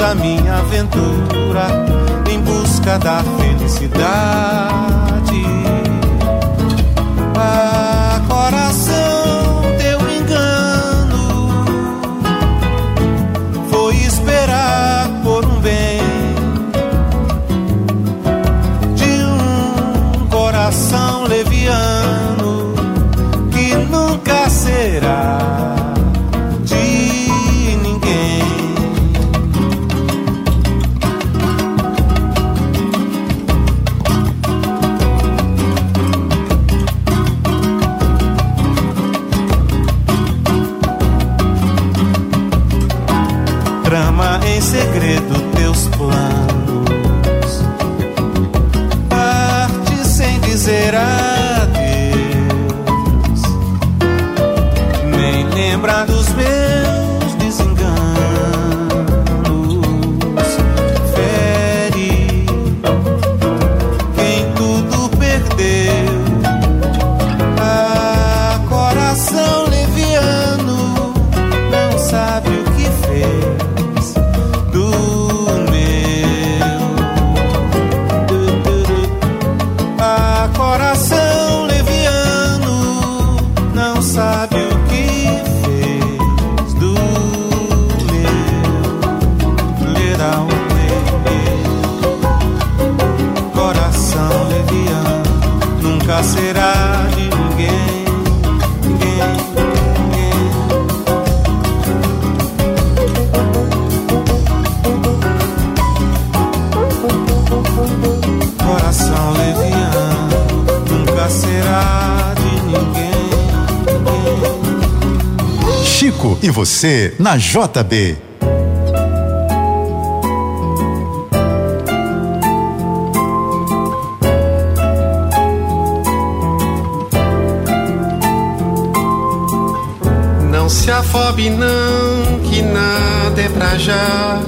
da minha aventura em busca da felicidade. trama em segredo teus planos. Parte sem dizer adeus. e você na JB. Não se afobe, não, que nada é pra já.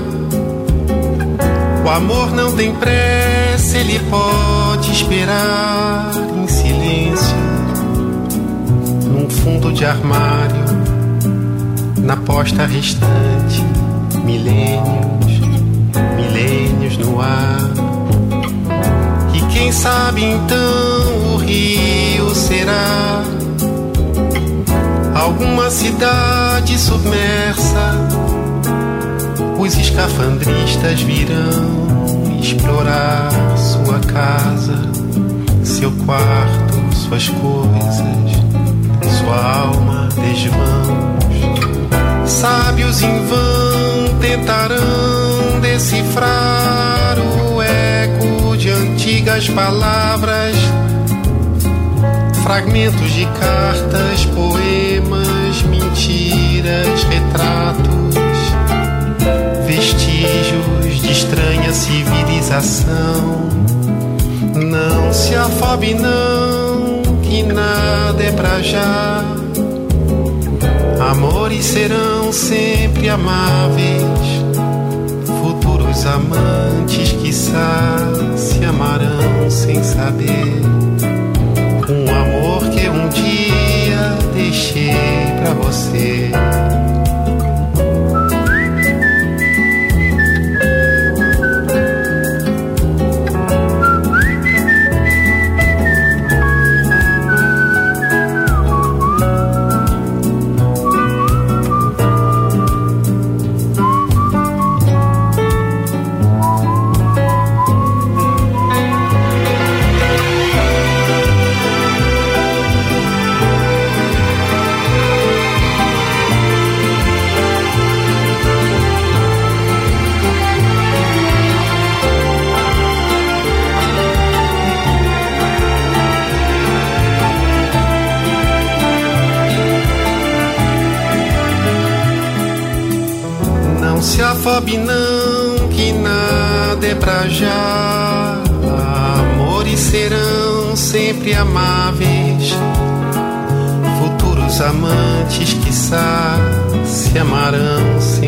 O amor não tem pressa, ele pode esperar em silêncio, num fundo de armário na posta restante, milênios, milênios no ar. E quem sabe então o rio será alguma cidade submersa. Os escafandristas virão explorar sua casa, seu quarto, suas coisas, sua alma desmãos sábios em vão tentarão decifrar o eco de antigas palavras, fragmentos de cartas, poemas, mentiras, retratos, vestígios de estranha civilização. Não se afobe, não, que nada é pra já Amores serão sempre amáveis os amantes, quiçá, se amarão sem saber. Um amor que um dia deixei pra você.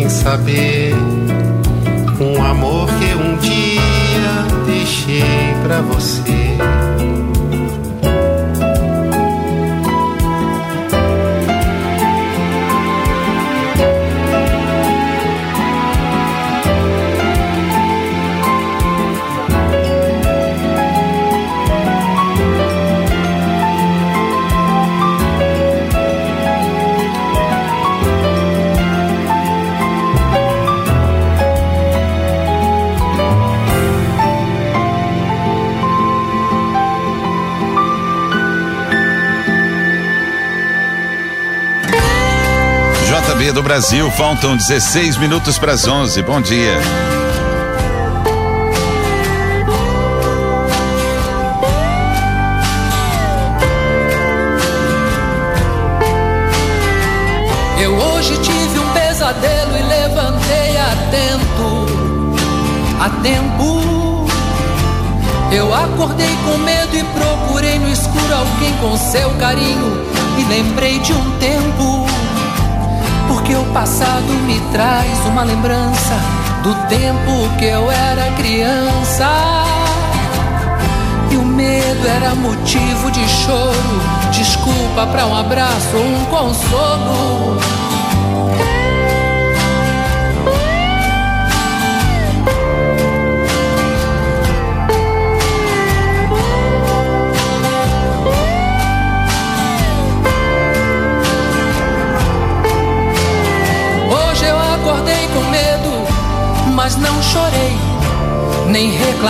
Sem saber. Um amor que um dia deixei pra você. Do Brasil. Faltam 16 minutos para as 11. Bom dia. Eu hoje tive um pesadelo e levantei atento, tempo. Eu acordei com medo e procurei no escuro alguém com seu carinho e lembrei de um tempo porque o passado me traz uma lembrança do tempo que eu era criança. E o medo era motivo de choro, desculpa para um abraço ou um consolo.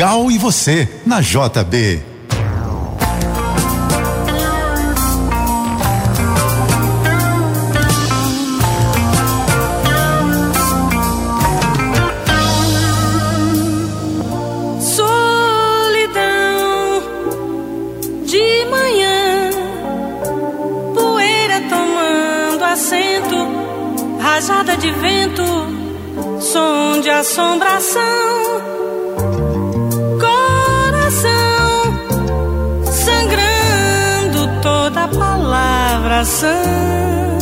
Gal e você, na JB. Rajada de vento, som de assombração. Coração.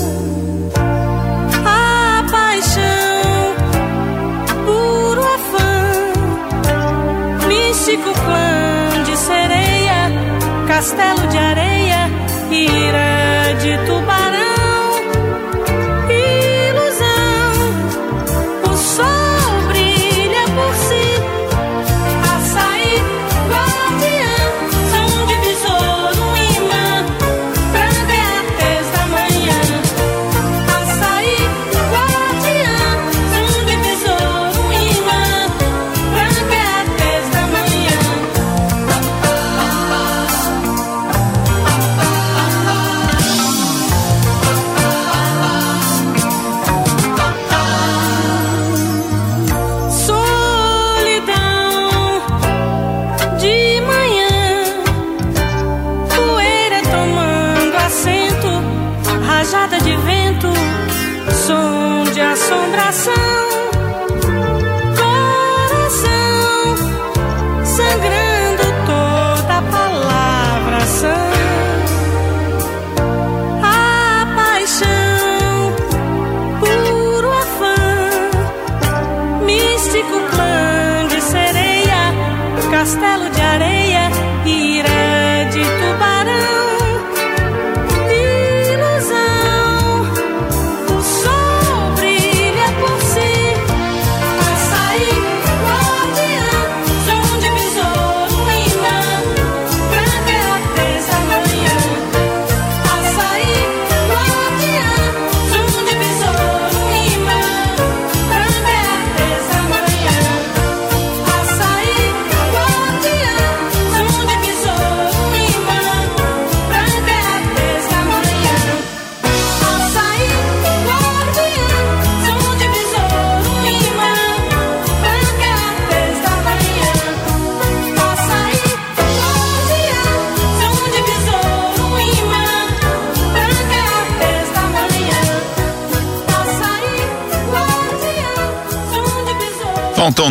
A paixão, puro afã, místico clã de sereia, castelo de areia, ira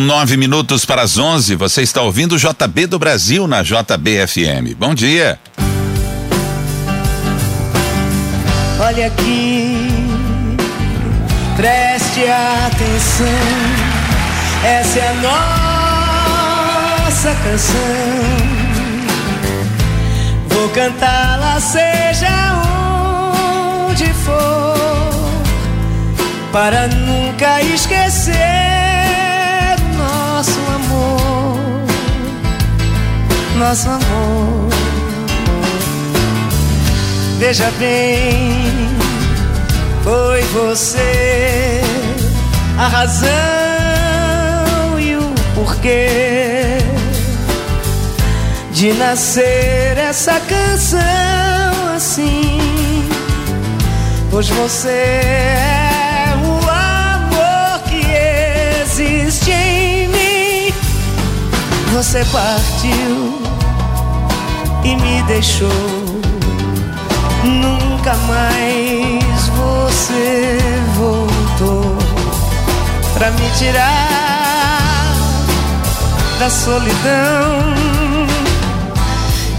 Nove minutos para as onze. Você está ouvindo o JB do Brasil na JBFM. Bom dia. Olha aqui, preste atenção. Essa é a nossa canção. Vou cantá-la, seja onde for para nunca esquecer nosso amor, nosso amor. Veja bem, foi você a razão e o porquê de nascer essa canção assim. Pois você é Você partiu e me deixou. Nunca mais você voltou pra me tirar da solidão.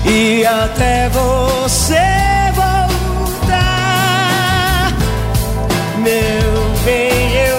E até você voltar, meu bem, eu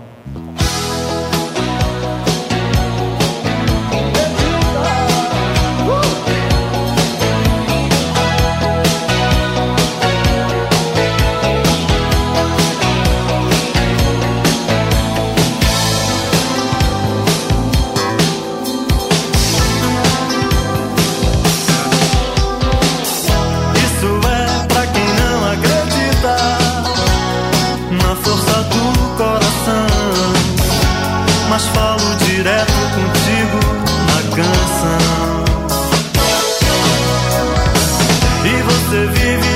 viver.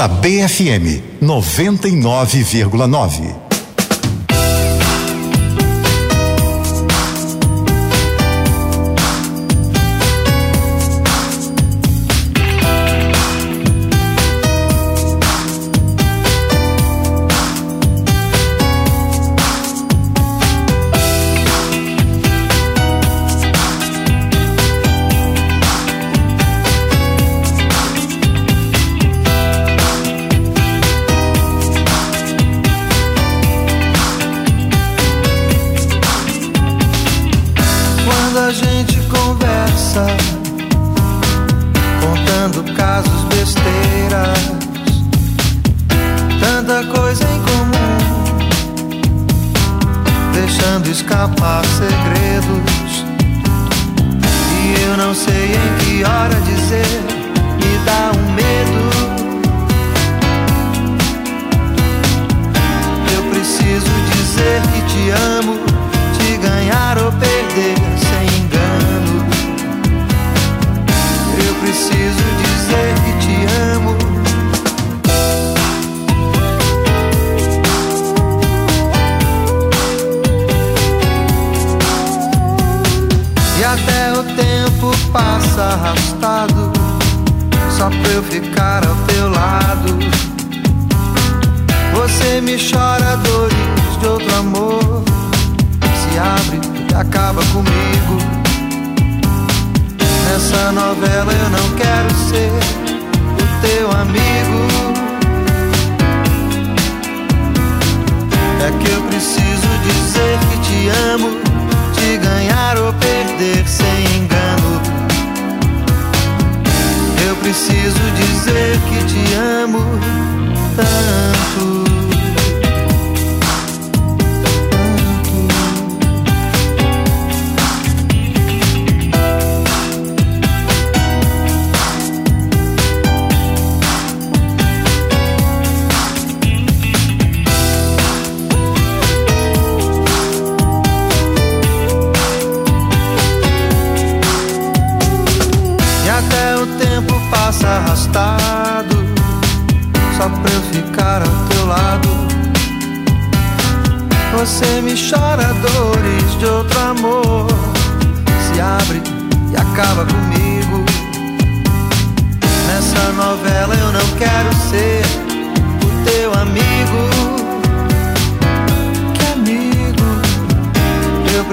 JBFM 99,9.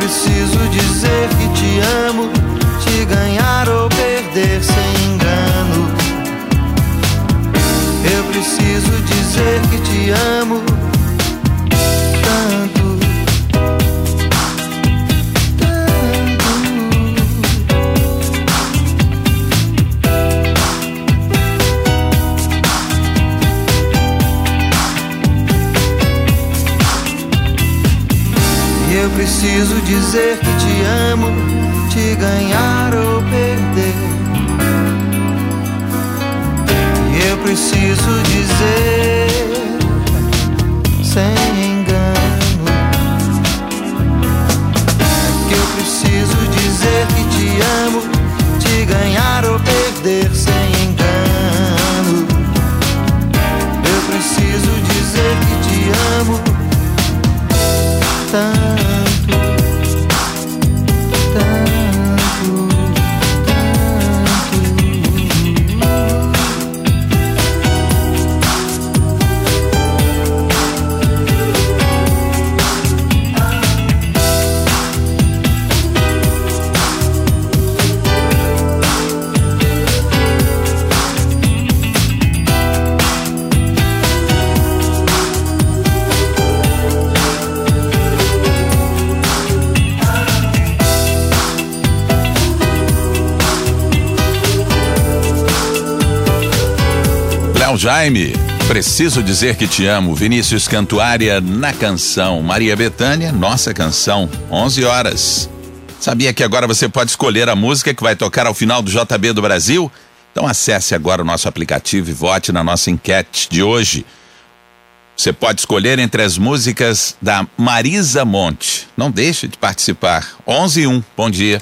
Preciso dizer que te amo. Te ganhar ou perder sem engano. Eu preciso dizer que te amo preciso dizer que te amo, te ganhar ou perder. E eu preciso dizer sem engano. Que eu preciso dizer que te amo, te ganhar ou perder sem engano. Eu preciso dizer que te amo tanto, Jaime, preciso dizer que te amo. Vinícius Cantuária na canção. Maria Bethânia, nossa canção. 11 horas. Sabia que agora você pode escolher a música que vai tocar ao final do JB do Brasil? Então acesse agora o nosso aplicativo e vote na nossa enquete de hoje. Você pode escolher entre as músicas da Marisa Monte. Não deixe de participar. 11 e 1. Bom dia.